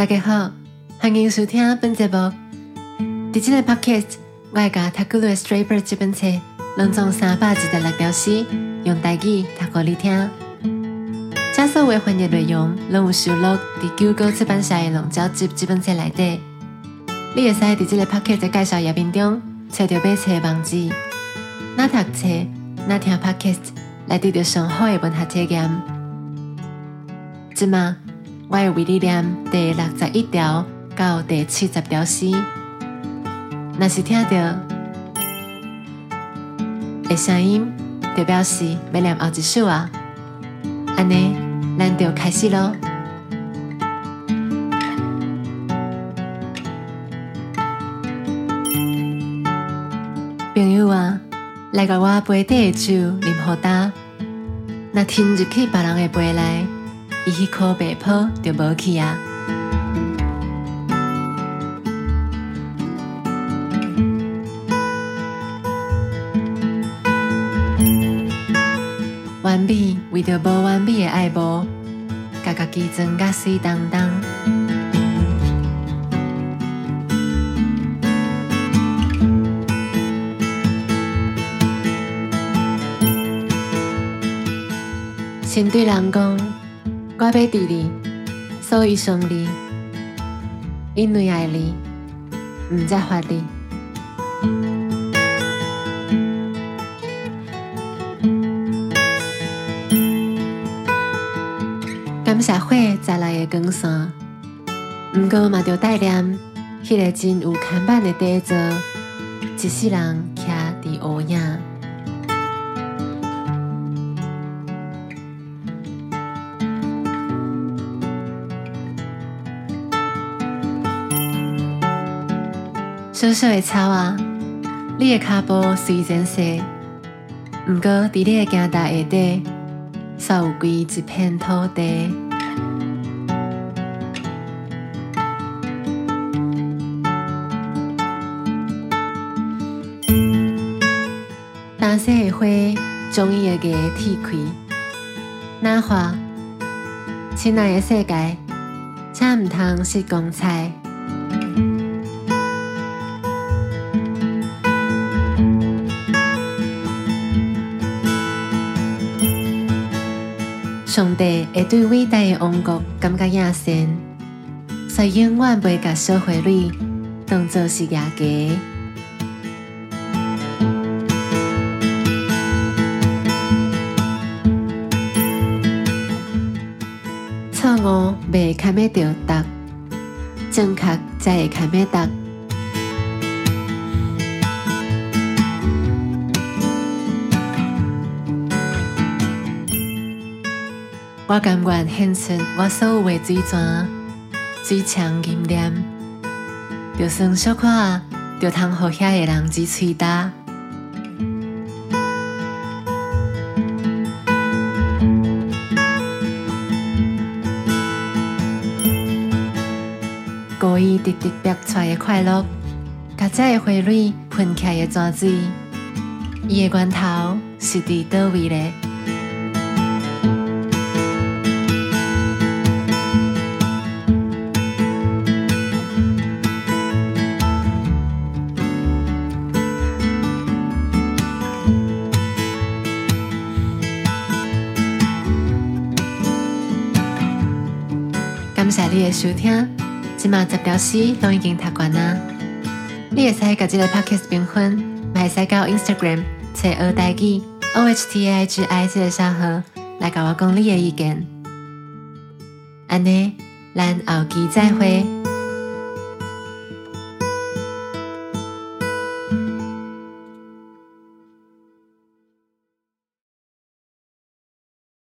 大家好，欢迎收听本节目。伫这个 podcast，我会甲《塔古鲁的 Stray Bird》这本册拢总三百二十六条诗，用台语读给你听。这所有翻译内容拢有收录伫九高出版社的《龙角集》这本册内底。你会使伫这个 podcast 的介绍页面中找到买册的网址。那读册，那听 podcast，来得到上好的文学体验。即嘛，我会为你念第六十一条到第七十条诗。若是听到的声音，就表示要念后一首啊。安尼，咱就开始咯。朋友啊，来甲我杯底的酒啉好呾，若听入去别人的杯内，伊迄颗白泡就无去啊。完美为着无完美的爱慕，甲家己装甲水当当。先对人讲，我要伫你，所以想你，因为爱你，毋再发你。感谢火带来的光线，毋过嘛着带念，迄个真有看板的底座，一世人徛伫乌影。小小的草啊，你的脚步虽然细，毋过伫你的肩带下底，煞有一片土地。淡色的花将伊的芽剃开，那话，亲爱的世界，请毋通失光彩。上帝会对伟大的王国感觉亚善，所以永远袂甲小花蕊当作是牙家。错误袂堪要着答，正确才会堪要答。我甘愿献出我所有的水泉、水枪、银念，就算小可就通互遐个人之喙打。故意直直逼出来的快乐，甲这个花蕊喷起的泉水，伊的源头是伫倒位咧？你的收听，今嘛十条诗都已经读完啦。你会使甲这个 podcast 评分，也使到 Instagram 找二代记 O H T I G I 这个小号来甲我讲你的意见。安尼，咱后期再会。